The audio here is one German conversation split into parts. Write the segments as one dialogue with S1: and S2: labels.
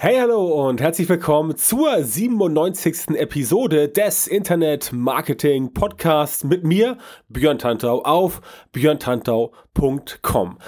S1: Hey, hallo und herzlich willkommen zur 97. Episode des Internet Marketing Podcasts mit mir, Björn Tantau, auf björntantau.com.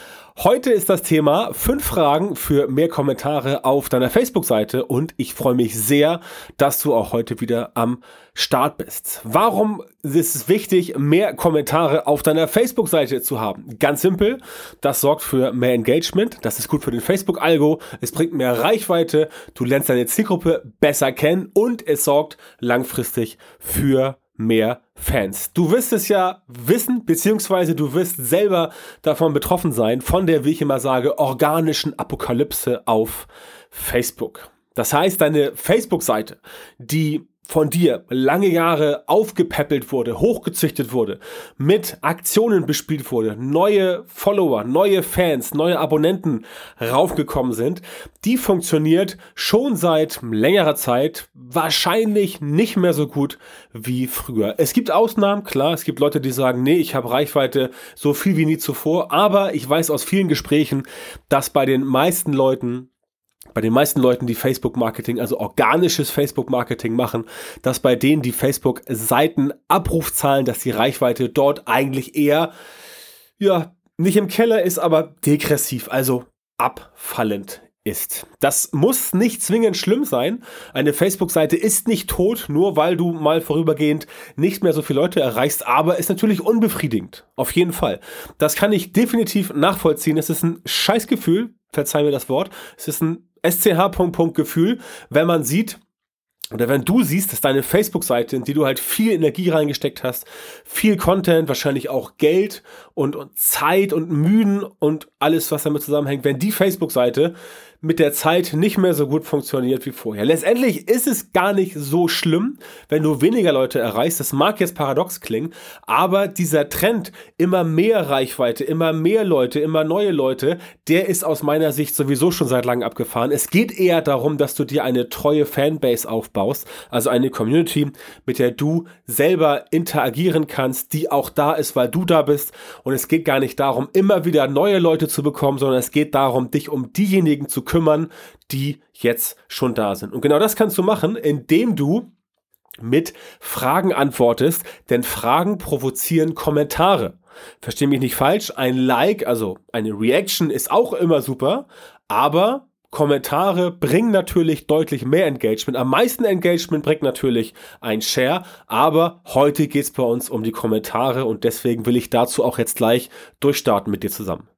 S1: Heute ist das Thema fünf Fragen für mehr Kommentare auf deiner Facebook-Seite und ich freue mich sehr, dass du auch heute wieder am Start bist. Warum ist es wichtig, mehr Kommentare auf deiner Facebook-Seite zu haben? Ganz simpel, das sorgt für mehr Engagement, das ist gut für den Facebook-Algo, es bringt mehr Reichweite, du lernst deine Zielgruppe besser kennen und es sorgt langfristig für mehr Fans. Du wirst es ja wissen, beziehungsweise du wirst selber davon betroffen sein, von der, wie ich immer sage, organischen Apokalypse auf Facebook. Das heißt, deine Facebook-Seite, die von dir lange Jahre aufgepäppelt wurde, hochgezüchtet wurde, mit Aktionen bespielt wurde, neue Follower, neue Fans, neue Abonnenten raufgekommen sind, die funktioniert schon seit längerer Zeit wahrscheinlich nicht mehr so gut wie früher. Es gibt Ausnahmen, klar, es gibt Leute, die sagen, nee, ich habe Reichweite so viel wie nie zuvor, aber ich weiß aus vielen Gesprächen, dass bei den meisten Leuten bei den meisten Leuten, die Facebook-Marketing, also organisches Facebook-Marketing machen, dass bei denen die Facebook-Seiten Abrufzahlen, dass die Reichweite dort eigentlich eher, ja, nicht im Keller ist, aber degressiv, also abfallend ist. Das muss nicht zwingend schlimm sein. Eine Facebook-Seite ist nicht tot, nur weil du mal vorübergehend nicht mehr so viele Leute erreichst, aber ist natürlich unbefriedigend. Auf jeden Fall. Das kann ich definitiv nachvollziehen. Es ist ein Scheißgefühl, verzeih mir das Wort. Es ist ein SCH-Gefühl, wenn man sieht, oder wenn du siehst, dass deine Facebook-Seite, in die du halt viel Energie reingesteckt hast, viel Content, wahrscheinlich auch Geld und, und Zeit und Mühen und alles, was damit zusammenhängt, wenn die Facebook-Seite mit der Zeit nicht mehr so gut funktioniert wie vorher. Letztendlich ist es gar nicht so schlimm, wenn du weniger Leute erreichst. Das mag jetzt paradox klingen, aber dieser Trend, immer mehr Reichweite, immer mehr Leute, immer neue Leute, der ist aus meiner Sicht sowieso schon seit langem abgefahren. Es geht eher darum, dass du dir eine treue Fanbase aufbaust, also eine Community, mit der du selber interagieren kannst, die auch da ist, weil du da bist. Und es geht gar nicht darum, immer wieder neue Leute zu bekommen, sondern es geht darum, dich um diejenigen zu kümmern, die jetzt schon da sind. Und genau das kannst du machen, indem du mit Fragen antwortest, denn Fragen provozieren Kommentare. Versteh mich nicht falsch, ein Like, also eine Reaction ist auch immer super, aber Kommentare bringen natürlich deutlich mehr Engagement. Am meisten Engagement bringt natürlich ein Share, aber heute geht es bei uns um die Kommentare und deswegen will ich dazu auch jetzt gleich durchstarten mit dir zusammen.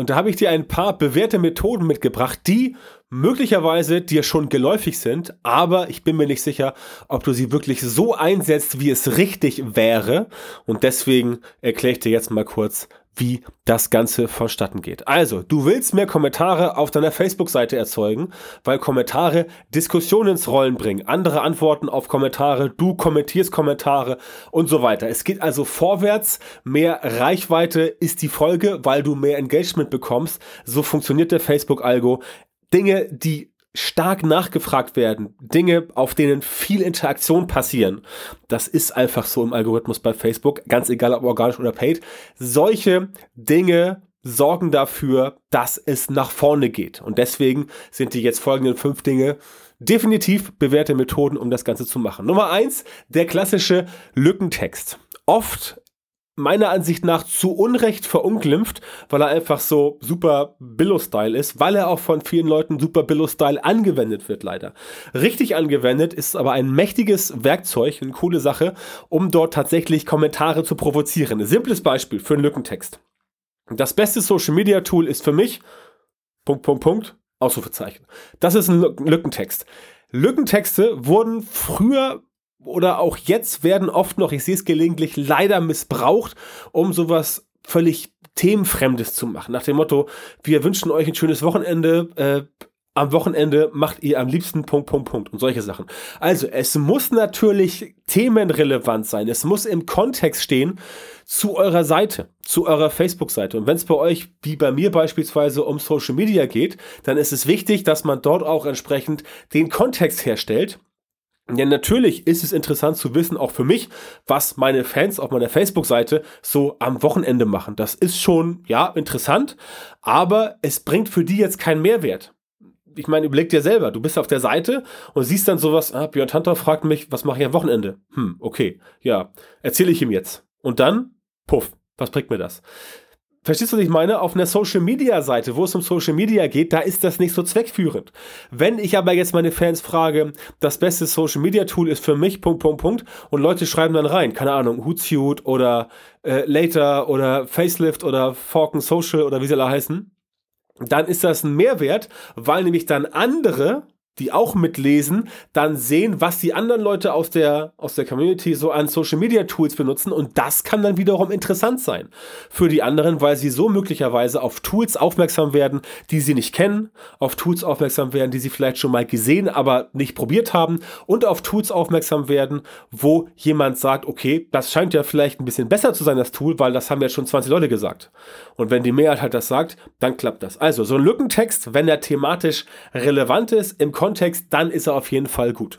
S1: Und da habe ich dir ein paar bewährte Methoden mitgebracht, die möglicherweise dir schon geläufig sind, aber ich bin mir nicht sicher, ob du sie wirklich so einsetzt, wie es richtig wäre. Und deswegen erkläre ich dir jetzt mal kurz, wie das Ganze vonstatten geht. Also, du willst mehr Kommentare auf deiner Facebook-Seite erzeugen, weil Kommentare Diskussionen ins Rollen bringen, andere Antworten auf Kommentare, du kommentierst Kommentare und so weiter. Es geht also vorwärts, mehr Reichweite ist die Folge, weil du mehr Engagement bekommst. So funktioniert der Facebook-Algo. Dinge, die stark nachgefragt werden, Dinge, auf denen viel Interaktion passieren. Das ist einfach so im Algorithmus bei Facebook, ganz egal ob organisch oder paid. Solche Dinge sorgen dafür, dass es nach vorne geht. Und deswegen sind die jetzt folgenden fünf Dinge definitiv bewährte Methoden, um das Ganze zu machen. Nummer eins, der klassische Lückentext. Oft meiner Ansicht nach zu Unrecht verunglimpft, weil er einfach so super Billo-Style ist, weil er auch von vielen Leuten super Billo-Style angewendet wird, leider. Richtig angewendet ist aber ein mächtiges Werkzeug, eine coole Sache, um dort tatsächlich Kommentare zu provozieren. Ein simples Beispiel für einen Lückentext. Das beste Social-Media-Tool ist für mich Punkt, Punkt, Punkt, Ausrufezeichen. Das ist ein Lückentext. Lückentexte wurden früher oder auch jetzt werden oft noch, ich sehe es gelegentlich, leider missbraucht, um sowas völlig themenfremdes zu machen. Nach dem Motto, wir wünschen euch ein schönes Wochenende, äh, am Wochenende macht ihr am liebsten Punkt, Punkt, Punkt und solche Sachen. Also es muss natürlich themenrelevant sein. Es muss im Kontext stehen zu eurer Seite, zu eurer Facebook-Seite. Und wenn es bei euch, wie bei mir beispielsweise, um Social Media geht, dann ist es wichtig, dass man dort auch entsprechend den Kontext herstellt. Denn natürlich ist es interessant zu wissen, auch für mich, was meine Fans auf meiner Facebook-Seite so am Wochenende machen. Das ist schon, ja, interessant, aber es bringt für die jetzt keinen Mehrwert ich meine, überleg dir selber, du bist auf der Seite und siehst dann sowas, ah, Björn Tantor fragt mich, was mache ich am Wochenende? Hm, okay, ja, erzähle ich ihm jetzt. Und dann, puff, was bringt mir das? Verstehst du, was ich meine? Auf einer Social Media Seite, wo es um Social Media geht, da ist das nicht so zweckführend. Wenn ich aber jetzt meine Fans frage, das beste Social Media Tool ist für mich, Punkt, Punkt, Punkt, und Leute schreiben dann rein, keine Ahnung, Hootsuite oder äh, Later oder Facelift oder Falcon Social oder wie sie alle heißen, dann ist das ein Mehrwert, weil nämlich dann andere die auch mitlesen, dann sehen, was die anderen Leute aus der, aus der Community so an Social Media Tools benutzen und das kann dann wiederum interessant sein für die anderen, weil sie so möglicherweise auf Tools aufmerksam werden, die sie nicht kennen, auf Tools aufmerksam werden, die sie vielleicht schon mal gesehen, aber nicht probiert haben und auf Tools aufmerksam werden, wo jemand sagt, okay, das scheint ja vielleicht ein bisschen besser zu sein, das Tool, weil das haben ja schon 20 Leute gesagt. Und wenn die Mehrheit halt das sagt, dann klappt das. Also so ein Lückentext, wenn er thematisch relevant ist, im Kontext, dann ist er auf jeden Fall gut.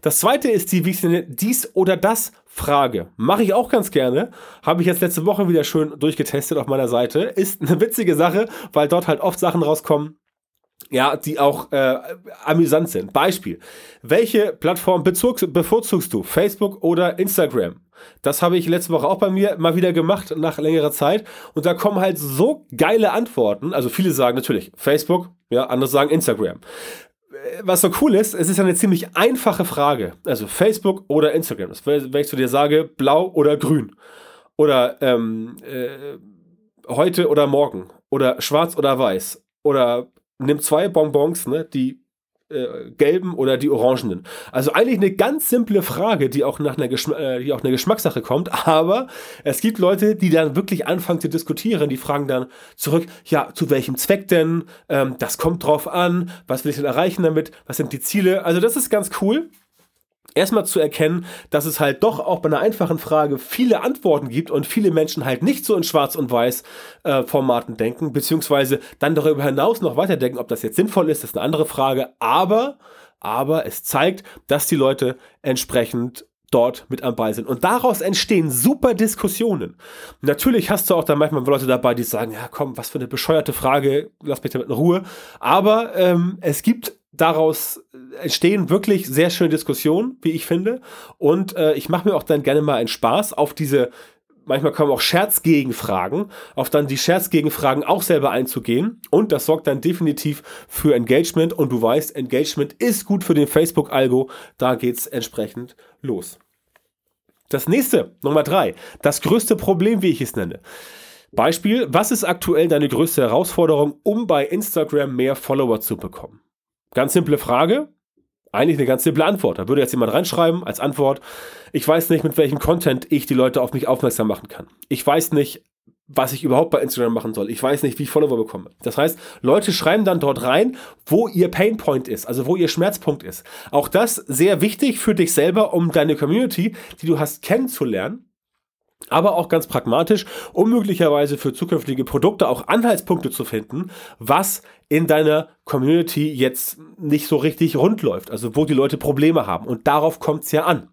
S1: Das zweite ist die, wie ich nenne, dies oder das Frage. Mache ich auch ganz gerne. Habe ich jetzt letzte Woche wieder schön durchgetestet auf meiner Seite. Ist eine witzige Sache, weil dort halt oft Sachen rauskommen, ja, die auch äh, amüsant sind. Beispiel. Welche Plattform bevorzugst du? Facebook oder Instagram? Das habe ich letzte Woche auch bei mir mal wieder gemacht nach längerer Zeit. Und da kommen halt so geile Antworten. Also viele sagen natürlich Facebook, ja, andere sagen Instagram. Was so cool ist, es ist eine ziemlich einfache Frage. Also Facebook oder Instagram. Das, wenn ich zu dir sage, blau oder grün. Oder ähm, äh, heute oder morgen. Oder schwarz oder weiß. Oder nimm zwei Bonbons, ne, die äh, gelben oder die orangenen. Also eigentlich eine ganz simple Frage, die auch nach einer, Geschma äh, die auch eine Geschmackssache kommt, aber es gibt Leute, die dann wirklich anfangen zu diskutieren, die fragen dann zurück, ja, zu welchem Zweck denn? Ähm, das kommt drauf an, was will ich denn erreichen damit? Was sind die Ziele? Also das ist ganz cool erstmal zu erkennen, dass es halt doch auch bei einer einfachen Frage viele Antworten gibt und viele Menschen halt nicht so in Schwarz- und Weiß-Formaten äh, denken, beziehungsweise dann darüber hinaus noch weiterdenken, ob das jetzt sinnvoll ist, das ist eine andere Frage. Aber, aber es zeigt, dass die Leute entsprechend dort mit am Ball sind. Und daraus entstehen super Diskussionen. Natürlich hast du auch da manchmal Leute dabei, die sagen, ja komm, was für eine bescheuerte Frage, lass mich damit in Ruhe. Aber ähm, es gibt daraus entstehen wirklich sehr schöne Diskussionen, wie ich finde. Und äh, ich mache mir auch dann gerne mal einen Spaß auf diese, manchmal kommen auch Scherzgegenfragen, auf dann die Scherzgegenfragen auch selber einzugehen. Und das sorgt dann definitiv für Engagement. Und du weißt, Engagement ist gut für den Facebook-Algo. Da geht's entsprechend los. Das nächste, Nummer drei, das größte Problem, wie ich es nenne. Beispiel, was ist aktuell deine größte Herausforderung, um bei Instagram mehr Follower zu bekommen? Ganz simple Frage, eigentlich eine ganz simple Antwort. Da würde jetzt jemand reinschreiben als Antwort, ich weiß nicht, mit welchem Content ich die Leute auf mich aufmerksam machen kann. Ich weiß nicht, was ich überhaupt bei Instagram machen soll. Ich weiß nicht, wie ich Follower bekomme. Das heißt, Leute schreiben dann dort rein, wo ihr Painpoint ist, also wo ihr Schmerzpunkt ist. Auch das sehr wichtig für dich selber, um deine Community, die du hast, kennenzulernen aber auch ganz pragmatisch, um möglicherweise für zukünftige Produkte auch Anhaltspunkte zu finden, was in deiner Community jetzt nicht so richtig rund läuft, also wo die Leute Probleme haben. Und darauf kommt es ja an.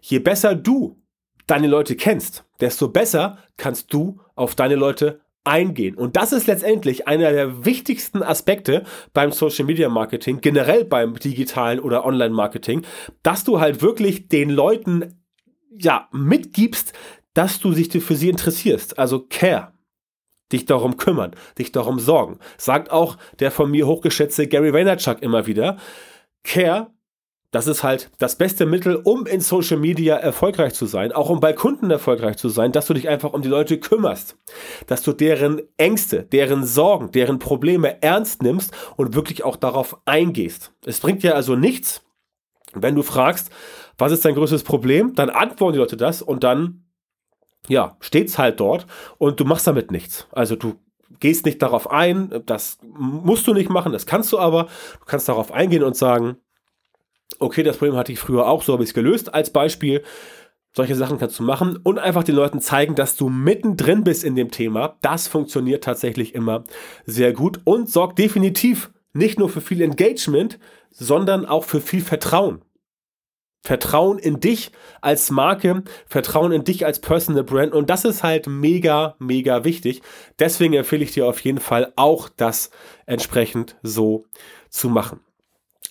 S1: Je besser du deine Leute kennst, desto besser kannst du auf deine Leute eingehen. Und das ist letztendlich einer der wichtigsten Aspekte beim Social Media Marketing, generell beim digitalen oder Online Marketing, dass du halt wirklich den Leuten ja, mitgibst, dass du dich für sie interessierst. Also care. Dich darum kümmern, dich darum sorgen. Sagt auch der von mir hochgeschätzte Gary Vaynerchuk immer wieder. Care, das ist halt das beste Mittel, um in Social Media erfolgreich zu sein, auch um bei Kunden erfolgreich zu sein, dass du dich einfach um die Leute kümmerst, dass du deren Ängste, deren Sorgen, deren Probleme ernst nimmst und wirklich auch darauf eingehst. Es bringt dir also nichts, wenn du fragst, was ist dein größtes Problem? Dann antworten die Leute das und dann, ja, steht's halt dort und du machst damit nichts. Also du gehst nicht darauf ein, das musst du nicht machen, das kannst du aber. Du kannst darauf eingehen und sagen, okay, das Problem hatte ich früher auch, so habe ich es gelöst als Beispiel. Solche Sachen kannst du machen und einfach den Leuten zeigen, dass du mittendrin bist in dem Thema. Das funktioniert tatsächlich immer sehr gut und sorgt definitiv nicht nur für viel Engagement, sondern auch für viel Vertrauen. Vertrauen in dich als Marke, Vertrauen in dich als Personal Brand und das ist halt mega, mega wichtig. Deswegen empfehle ich dir auf jeden Fall auch das entsprechend so zu machen.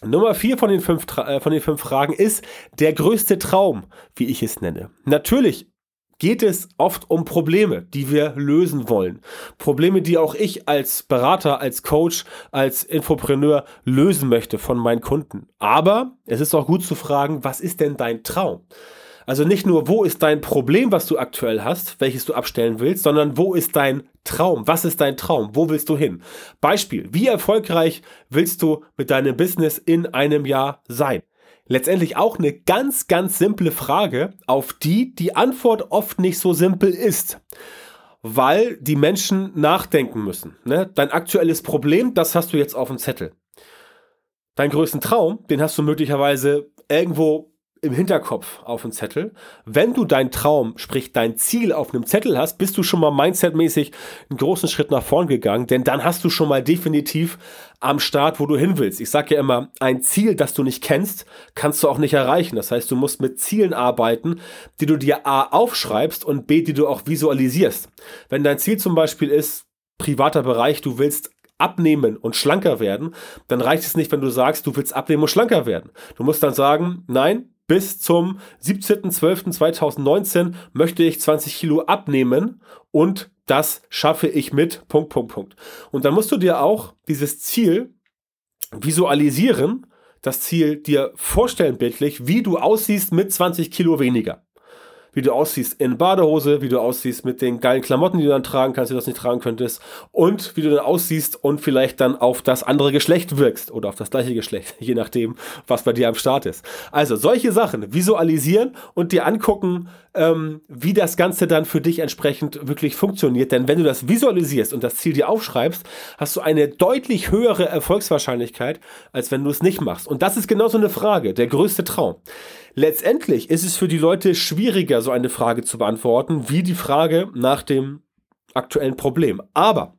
S1: Nummer vier von den fünf, äh, von den fünf Fragen ist der größte Traum, wie ich es nenne. Natürlich geht es oft um Probleme, die wir lösen wollen. Probleme, die auch ich als Berater, als Coach, als Infopreneur lösen möchte von meinen Kunden. Aber es ist auch gut zu fragen, was ist denn dein Traum? Also nicht nur, wo ist dein Problem, was du aktuell hast, welches du abstellen willst, sondern wo ist dein Traum? Was ist dein Traum? Wo willst du hin? Beispiel, wie erfolgreich willst du mit deinem Business in einem Jahr sein? Letztendlich auch eine ganz, ganz simple Frage, auf die die Antwort oft nicht so simpel ist weil die Menschen nachdenken müssen. Ne? Dein aktuelles Problem, das hast du jetzt auf dem Zettel. Deinen größten Traum, den hast du möglicherweise irgendwo im Hinterkopf auf dem Zettel. Wenn du deinen Traum, sprich dein Ziel auf einem Zettel hast, bist du schon mal mindsetmäßig einen großen Schritt nach vorn gegangen, denn dann hast du schon mal definitiv am Start, wo du hin willst. Ich sage ja immer, ein Ziel, das du nicht kennst, kannst du auch nicht erreichen. Das heißt, du musst mit Zielen arbeiten, die du dir A aufschreibst und B, die du auch visualisierst. Wenn dein Ziel zum Beispiel ist, privater Bereich, du willst abnehmen und schlanker werden, dann reicht es nicht, wenn du sagst, du willst abnehmen und schlanker werden. Du musst dann sagen, nein, bis zum 17.12.2019 möchte ich 20 Kilo abnehmen und das schaffe ich mit Punkt, Punkt, Punkt. Und dann musst du dir auch dieses Ziel visualisieren, das Ziel dir vorstellen bildlich, wie du aussiehst mit 20 Kilo weniger wie du aussiehst in Badehose, wie du aussiehst mit den geilen Klamotten, die du dann tragen kannst, die du das nicht tragen könntest und wie du dann aussiehst und vielleicht dann auf das andere Geschlecht wirkst oder auf das gleiche Geschlecht, je nachdem, was bei dir am Start ist. Also solche Sachen visualisieren und dir angucken, ähm, wie das Ganze dann für dich entsprechend wirklich funktioniert. Denn wenn du das visualisierst und das Ziel dir aufschreibst, hast du eine deutlich höhere Erfolgswahrscheinlichkeit, als wenn du es nicht machst. Und das ist genau so eine Frage, der größte Traum. Letztendlich ist es für die Leute schwieriger, so eine Frage zu beantworten, wie die Frage nach dem aktuellen Problem. Aber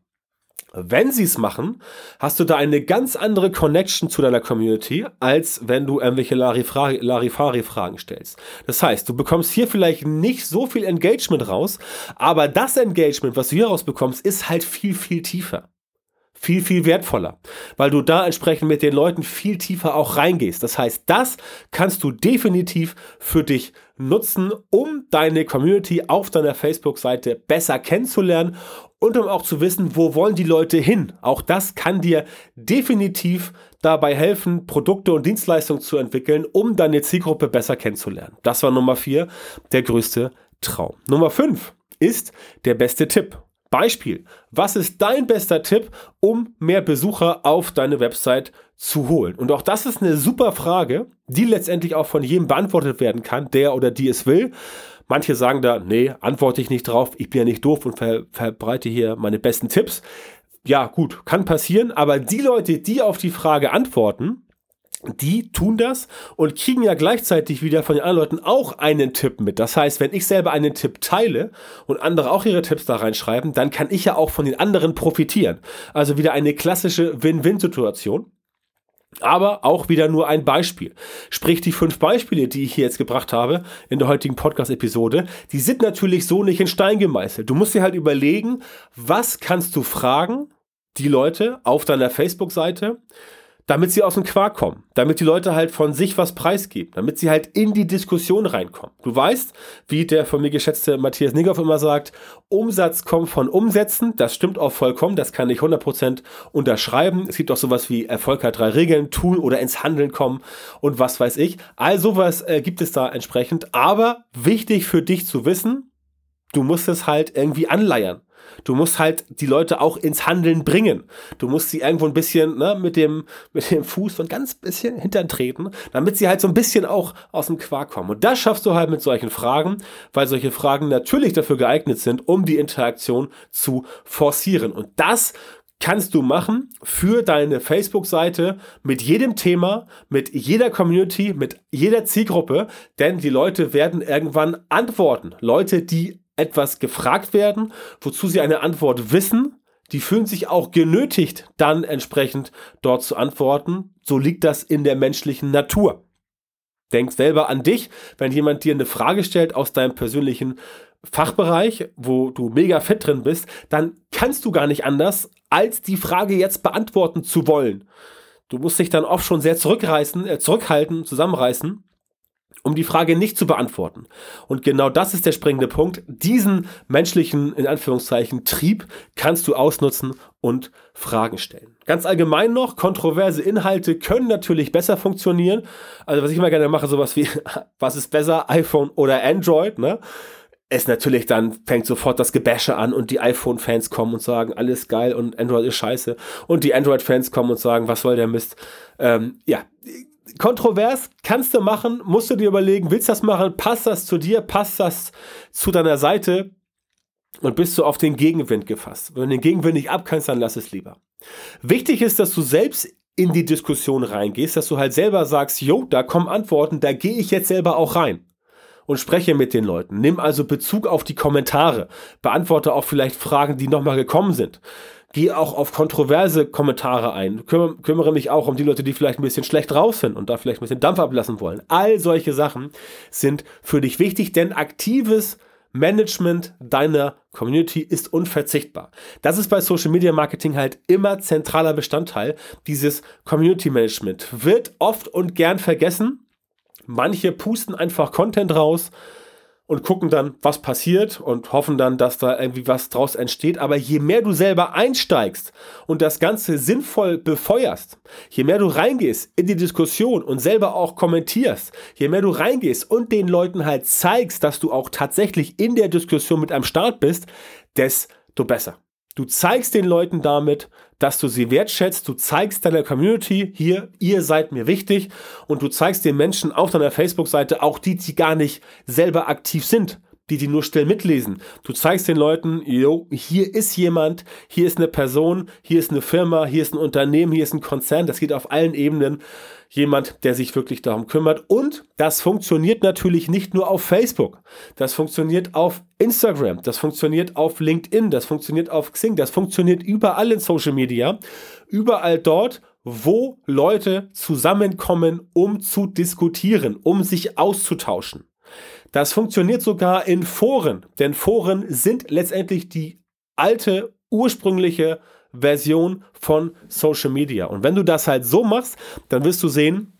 S1: wenn sie es machen, hast du da eine ganz andere Connection zu deiner Community, als wenn du irgendwelche Larifari-Fragen stellst. Das heißt, du bekommst hier vielleicht nicht so viel Engagement raus, aber das Engagement, was du hier rausbekommst, ist halt viel, viel tiefer viel, viel wertvoller, weil du da entsprechend mit den Leuten viel tiefer auch reingehst. Das heißt, das kannst du definitiv für dich nutzen, um deine Community auf deiner Facebook-Seite besser kennenzulernen und um auch zu wissen, wo wollen die Leute hin. Auch das kann dir definitiv dabei helfen, Produkte und Dienstleistungen zu entwickeln, um deine Zielgruppe besser kennenzulernen. Das war Nummer vier, der größte Traum. Nummer fünf ist der beste Tipp. Beispiel, was ist dein bester Tipp, um mehr Besucher auf deine Website zu holen? Und auch das ist eine super Frage, die letztendlich auch von jedem beantwortet werden kann, der oder die es will. Manche sagen da, nee, antworte ich nicht drauf, ich bin ja nicht doof und ver verbreite hier meine besten Tipps. Ja, gut, kann passieren, aber die Leute, die auf die Frage antworten, die tun das und kriegen ja gleichzeitig wieder von den anderen Leuten auch einen Tipp mit. Das heißt, wenn ich selber einen Tipp teile und andere auch ihre Tipps da reinschreiben, dann kann ich ja auch von den anderen profitieren. Also wieder eine klassische Win-Win-Situation. Aber auch wieder nur ein Beispiel. Sprich, die fünf Beispiele, die ich hier jetzt gebracht habe in der heutigen Podcast-Episode, die sind natürlich so nicht in Stein gemeißelt. Du musst dir halt überlegen, was kannst du fragen, die Leute auf deiner Facebook-Seite, damit sie aus dem Quark kommen, damit die Leute halt von sich was preisgeben, damit sie halt in die Diskussion reinkommen. Du weißt, wie der von mir geschätzte Matthias Niggoff immer sagt, Umsatz kommt von Umsätzen, das stimmt auch vollkommen, das kann ich 100% unterschreiben. Es gibt auch sowas wie Erfolg hat drei Regeln, tun oder ins Handeln kommen und was weiß ich. All sowas äh, gibt es da entsprechend, aber wichtig für dich zu wissen, du musst es halt irgendwie anleiern. Du musst halt die Leute auch ins Handeln bringen. Du musst sie irgendwo ein bisschen ne, mit, dem, mit dem Fuß ein ganz bisschen hintern treten, damit sie halt so ein bisschen auch aus dem Quark kommen. Und das schaffst du halt mit solchen Fragen, weil solche Fragen natürlich dafür geeignet sind, um die Interaktion zu forcieren. Und das kannst du machen für deine Facebook-Seite mit jedem Thema, mit jeder Community, mit jeder Zielgruppe, denn die Leute werden irgendwann antworten. Leute, die etwas gefragt werden, wozu sie eine Antwort wissen, die fühlen sich auch genötigt, dann entsprechend dort zu antworten. So liegt das in der menschlichen Natur. Denk selber an dich, wenn jemand dir eine Frage stellt aus deinem persönlichen Fachbereich, wo du mega fit drin bist, dann kannst du gar nicht anders, als die Frage jetzt beantworten zu wollen. Du musst dich dann oft schon sehr zurückreißen, äh, zurückhalten, zusammenreißen, um die Frage nicht zu beantworten. Und genau das ist der springende Punkt. Diesen menschlichen, in Anführungszeichen, Trieb kannst du ausnutzen und Fragen stellen. Ganz allgemein noch, kontroverse Inhalte können natürlich besser funktionieren. Also was ich immer gerne mache, sowas wie, was ist besser, iPhone oder Android, ne? es natürlich dann fängt sofort das Gebäsche an und die iPhone-Fans kommen und sagen, alles geil und Android ist scheiße. Und die Android-Fans kommen und sagen, was soll der Mist? Ähm, ja, kontrovers kannst du machen, musst du dir überlegen, willst du das machen? Passt das zu dir? Passt das zu deiner Seite? Und bist du auf den Gegenwind gefasst? Wenn du den Gegenwind nicht abkannst, dann lass es lieber. Wichtig ist, dass du selbst in die Diskussion reingehst, dass du halt selber sagst, jo, da kommen Antworten, da gehe ich jetzt selber auch rein und spreche mit den Leuten. Nimm also Bezug auf die Kommentare. Beantworte auch vielleicht Fragen, die nochmal gekommen sind. Geh auch auf kontroverse Kommentare ein. Küm kümmere mich auch um die Leute, die vielleicht ein bisschen schlecht drauf sind und da vielleicht ein bisschen Dampf ablassen wollen. All solche Sachen sind für dich wichtig, denn aktives Management deiner Community ist unverzichtbar. Das ist bei Social Media Marketing halt immer zentraler Bestandteil. Dieses Community Management wird oft und gern vergessen Manche pusten einfach Content raus und gucken dann, was passiert und hoffen dann, dass da irgendwie was draus entsteht. Aber je mehr du selber einsteigst und das Ganze sinnvoll befeuerst, je mehr du reingehst in die Diskussion und selber auch kommentierst, je mehr du reingehst und den Leuten halt zeigst, dass du auch tatsächlich in der Diskussion mit am Start bist, desto besser. Du zeigst den Leuten damit, dass du sie wertschätzt, du zeigst deiner Community hier, ihr seid mir wichtig. Und du zeigst den Menschen auf deiner Facebook-Seite, auch die, die gar nicht selber aktiv sind, die die nur still mitlesen. Du zeigst den Leuten, yo, hier ist jemand, hier ist eine Person, hier ist eine Firma, hier ist ein Unternehmen, hier ist ein Konzern, das geht auf allen Ebenen. Jemand, der sich wirklich darum kümmert. Und das funktioniert natürlich nicht nur auf Facebook. Das funktioniert auf Instagram. Das funktioniert auf LinkedIn. Das funktioniert auf Xing. Das funktioniert überall in Social Media. Überall dort, wo Leute zusammenkommen, um zu diskutieren, um sich auszutauschen. Das funktioniert sogar in Foren, denn Foren sind letztendlich die alte, ursprüngliche Version von Social Media. Und wenn du das halt so machst, dann wirst du sehen,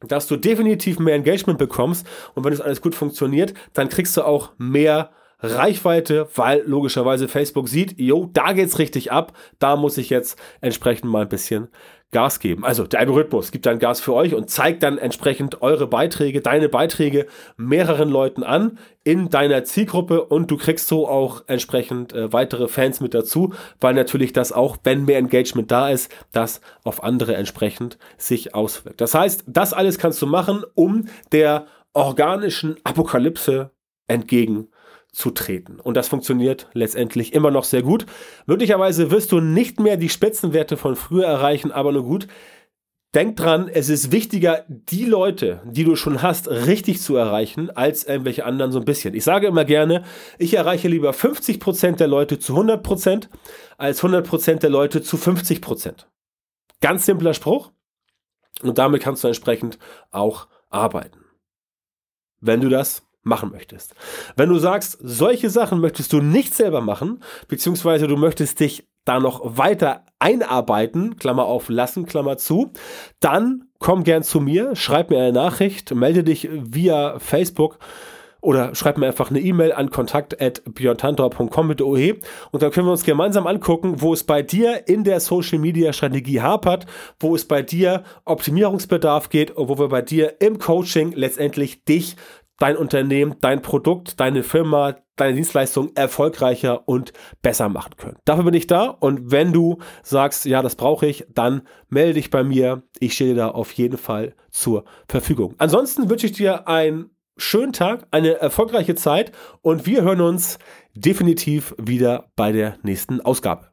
S1: dass du definitiv mehr Engagement bekommst. Und wenn das alles gut funktioniert, dann kriegst du auch mehr Reichweite, weil logischerweise Facebook sieht, jo, da geht's richtig ab, da muss ich jetzt entsprechend mal ein bisschen Gas geben. Also der Algorithmus gibt dann Gas für euch und zeigt dann entsprechend eure Beiträge, deine Beiträge mehreren Leuten an in deiner Zielgruppe und du kriegst so auch entsprechend äh, weitere Fans mit dazu, weil natürlich das auch, wenn mehr Engagement da ist, das auf andere entsprechend sich auswirkt. Das heißt, das alles kannst du machen, um der organischen Apokalypse entgegen zu treten. Und das funktioniert letztendlich immer noch sehr gut. Möglicherweise wirst du nicht mehr die Spitzenwerte von früher erreichen, aber nur gut. Denk dran, es ist wichtiger, die Leute, die du schon hast, richtig zu erreichen, als irgendwelche anderen so ein bisschen. Ich sage immer gerne, ich erreiche lieber 50% der Leute zu 100%, als 100% der Leute zu 50%. Ganz simpler Spruch. Und damit kannst du entsprechend auch arbeiten. Wenn du das machen möchtest. Wenn du sagst, solche Sachen möchtest du nicht selber machen, beziehungsweise du möchtest dich da noch weiter einarbeiten, Klammer auf lassen, Klammer zu, dann komm gern zu mir, schreib mir eine Nachricht, melde dich via Facebook oder schreib mir einfach eine E-Mail an kontakt.björntantor.com mit OE und dann können wir uns gemeinsam angucken, wo es bei dir in der Social Media Strategie hapert, wo es bei dir Optimierungsbedarf geht und wo wir bei dir im Coaching letztendlich dich dein Unternehmen, dein Produkt, deine Firma, deine Dienstleistung erfolgreicher und besser machen können. Dafür bin ich da und wenn du sagst, ja, das brauche ich, dann melde dich bei mir. Ich stehe dir da auf jeden Fall zur Verfügung. Ansonsten wünsche ich dir einen schönen Tag, eine erfolgreiche Zeit und wir hören uns definitiv wieder bei der nächsten Ausgabe.